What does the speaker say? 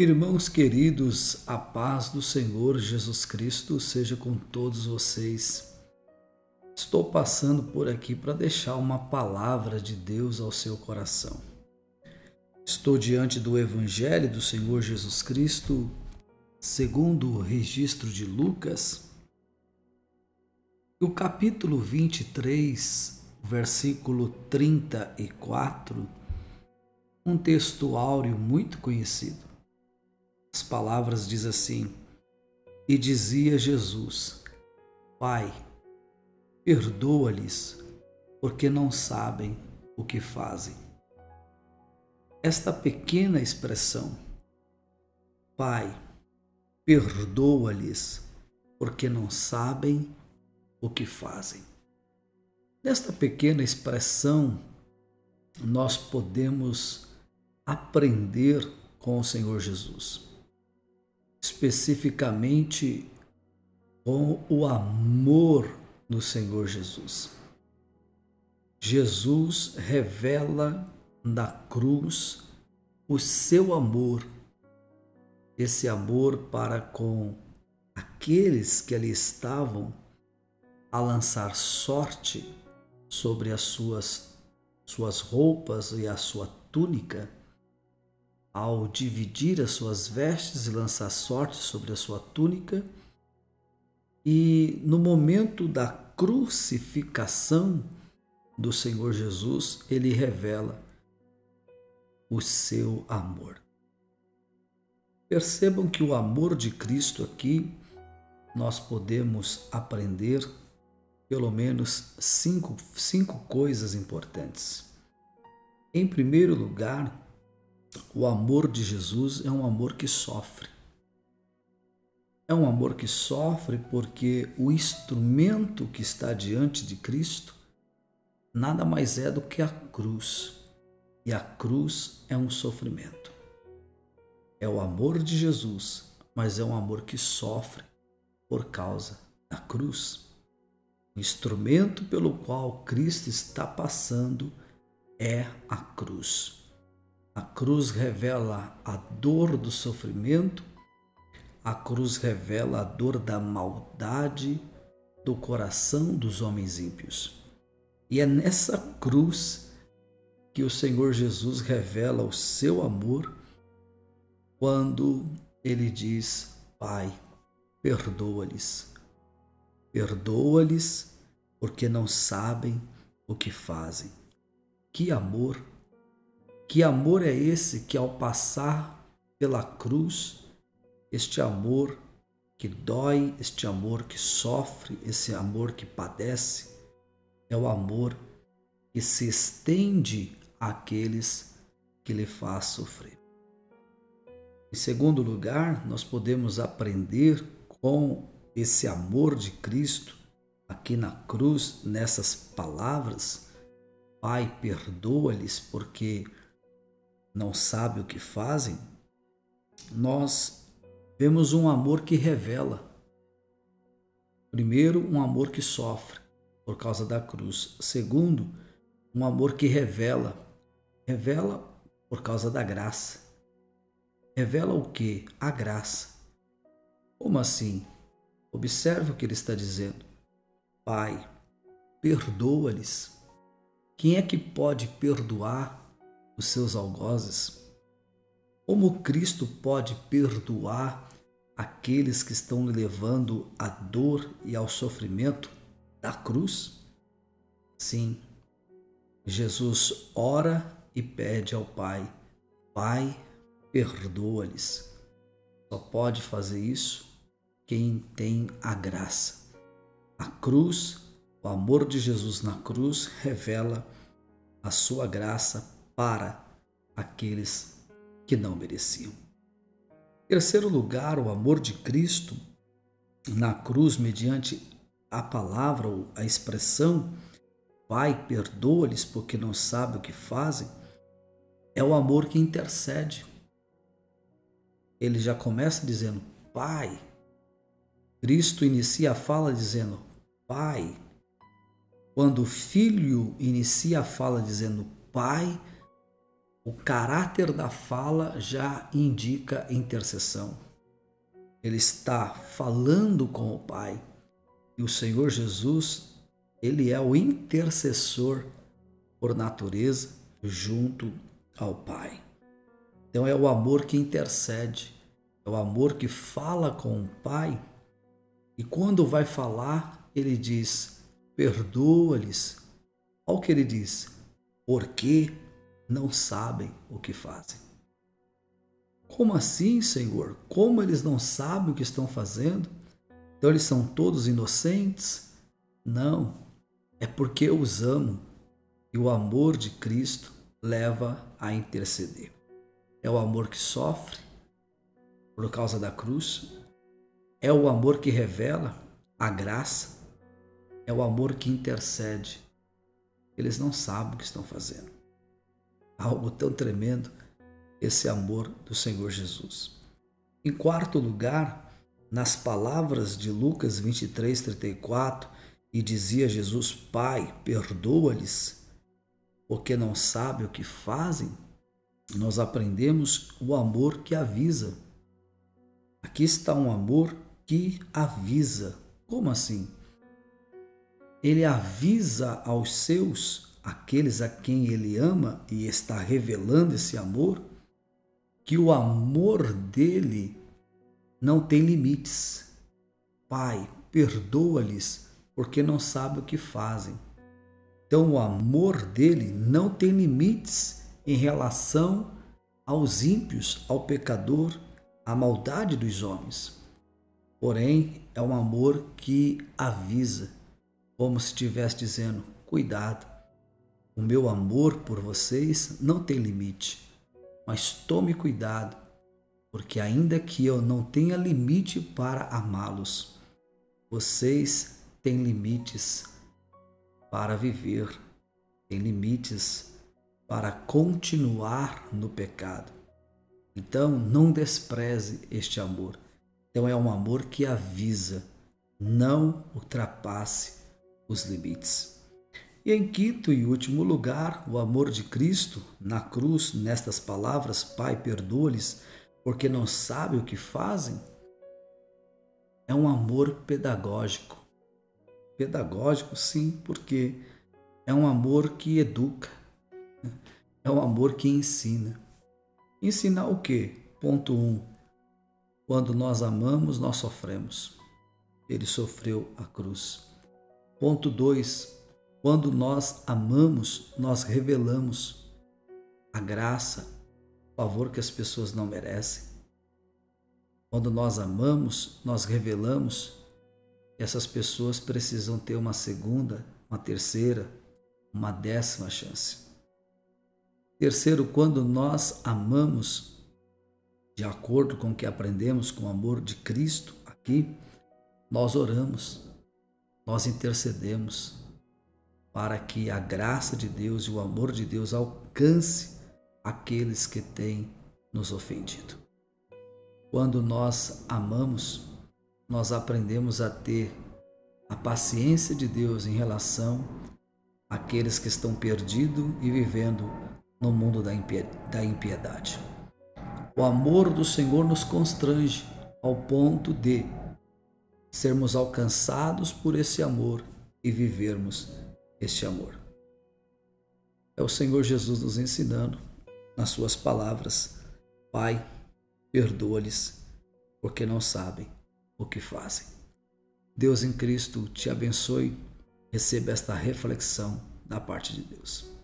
Irmãos queridos, a paz do Senhor Jesus Cristo seja com todos vocês. Estou passando por aqui para deixar uma palavra de Deus ao seu coração. Estou diante do Evangelho do Senhor Jesus Cristo, segundo o registro de Lucas, o capítulo 23, versículo 34, um texto áureo muito conhecido. As palavras diz assim: E dizia Jesus: Pai, perdoa-lhes, porque não sabem o que fazem. Esta pequena expressão, Pai, perdoa-lhes, porque não sabem o que fazem. Nesta pequena expressão, nós podemos aprender com o Senhor Jesus especificamente com o amor do Senhor Jesus. Jesus revela na cruz o seu amor, esse amor para com aqueles que ali estavam a lançar sorte sobre as suas, suas roupas e a sua túnica ao dividir as suas vestes e lançar sorte sobre a sua túnica. E no momento da crucificação do Senhor Jesus, ele revela o seu amor. Percebam que o amor de Cristo aqui nós podemos aprender pelo menos cinco, cinco coisas importantes. Em primeiro lugar, o amor de Jesus é um amor que sofre. É um amor que sofre porque o instrumento que está diante de Cristo nada mais é do que a cruz. E a cruz é um sofrimento. É o amor de Jesus, mas é um amor que sofre por causa da cruz. O instrumento pelo qual Cristo está passando é a cruz. A cruz revela a dor do sofrimento, a cruz revela a dor da maldade do coração dos homens ímpios. E é nessa cruz que o Senhor Jesus revela o seu amor quando ele diz: Pai, perdoa-lhes. Perdoa-lhes porque não sabem o que fazem. Que amor que amor é esse que, ao passar pela cruz, este amor que dói, este amor que sofre, esse amor que padece, é o amor que se estende àqueles que lhe faz sofrer. Em segundo lugar, nós podemos aprender com esse amor de Cristo aqui na cruz, nessas palavras: Pai, perdoa-lhes, porque não sabe o que fazem, nós vemos um amor que revela. Primeiro, um amor que sofre por causa da cruz. Segundo, um amor que revela. Revela por causa da graça. Revela o que? A graça. Como assim? Observe o que ele está dizendo. Pai, perdoa-lhes. Quem é que pode perdoar os seus algozes? Como Cristo pode perdoar aqueles que estão levando à dor e ao sofrimento da cruz? Sim, Jesus ora e pede ao Pai: Pai, perdoa-lhes. Só pode fazer isso quem tem a graça. A cruz, o amor de Jesus na cruz, revela a sua graça para aqueles que não mereciam. Terceiro lugar, o amor de Cristo na cruz, mediante a palavra ou a expressão Pai, perdoa-lhes porque não sabem o que fazem, é o amor que intercede. Ele já começa dizendo Pai. Cristo inicia a fala dizendo Pai. Quando o filho inicia a fala dizendo Pai, O caráter da fala já indica intercessão. Ele está falando com o Pai. E o Senhor Jesus, ele é o intercessor por natureza junto ao Pai. Então é o amor que intercede, é o amor que fala com o Pai. E quando vai falar, ele diz: perdoa-lhes. Olha o que ele diz: porque não sabem o que fazem. Como assim, Senhor? Como eles não sabem o que estão fazendo? Então eles são todos inocentes? Não, é porque eu os amo e o amor de Cristo leva a interceder. É o amor que sofre por causa da cruz, é o amor que revela a graça, é o amor que intercede. Eles não sabem o que estão fazendo. Algo tão tremendo esse amor do Senhor Jesus. Em quarto lugar, nas palavras de Lucas 23, 34, e dizia Jesus: Pai, perdoa-lhes, porque não sabem o que fazem, nós aprendemos o amor que avisa. Aqui está um amor que avisa. Como assim? Ele avisa aos seus, aqueles a quem ele ama e está revelando esse amor, que o amor dele não tem limites. Pai, perdoa-lhes, porque não sabem o que fazem. Então, o amor dele não tem limites em relação aos ímpios, ao pecador, à maldade dos homens. Porém, é um amor que avisa, como se estivesse dizendo: cuidado, o meu amor por vocês não tem limite. Mas tome cuidado, porque ainda que eu não tenha limite para amá-los, vocês têm limites para viver, têm limites para continuar no pecado. Então, não despreze este amor. Então, é um amor que avisa, não ultrapasse os limites. E em quinto e último lugar, o amor de Cristo na cruz, nestas palavras: Pai, perdoa-lhes, porque não sabem o que fazem, é um amor pedagógico. Pedagógico, sim, porque é um amor que educa, é um amor que ensina. Ensinar o quê? Ponto 1. Um, quando nós amamos, nós sofremos. Ele sofreu a cruz. Ponto 2 quando nós amamos, nós revelamos a graça, o favor que as pessoas não merecem. Quando nós amamos, nós revelamos que essas pessoas precisam ter uma segunda, uma terceira, uma décima chance. Terceiro, quando nós amamos, de acordo com o que aprendemos com o amor de Cristo aqui, nós oramos, nós intercedemos, para que a graça de Deus e o amor de Deus alcance aqueles que têm nos ofendido. Quando nós amamos, nós aprendemos a ter a paciência de Deus em relação àqueles que estão perdidos e vivendo no mundo da impiedade. O amor do Senhor nos constrange ao ponto de sermos alcançados por esse amor e vivermos este amor. É o Senhor Jesus nos ensinando nas suas palavras: Pai, perdoa-lhes, porque não sabem o que fazem. Deus em Cristo te abençoe. Receba esta reflexão da parte de Deus.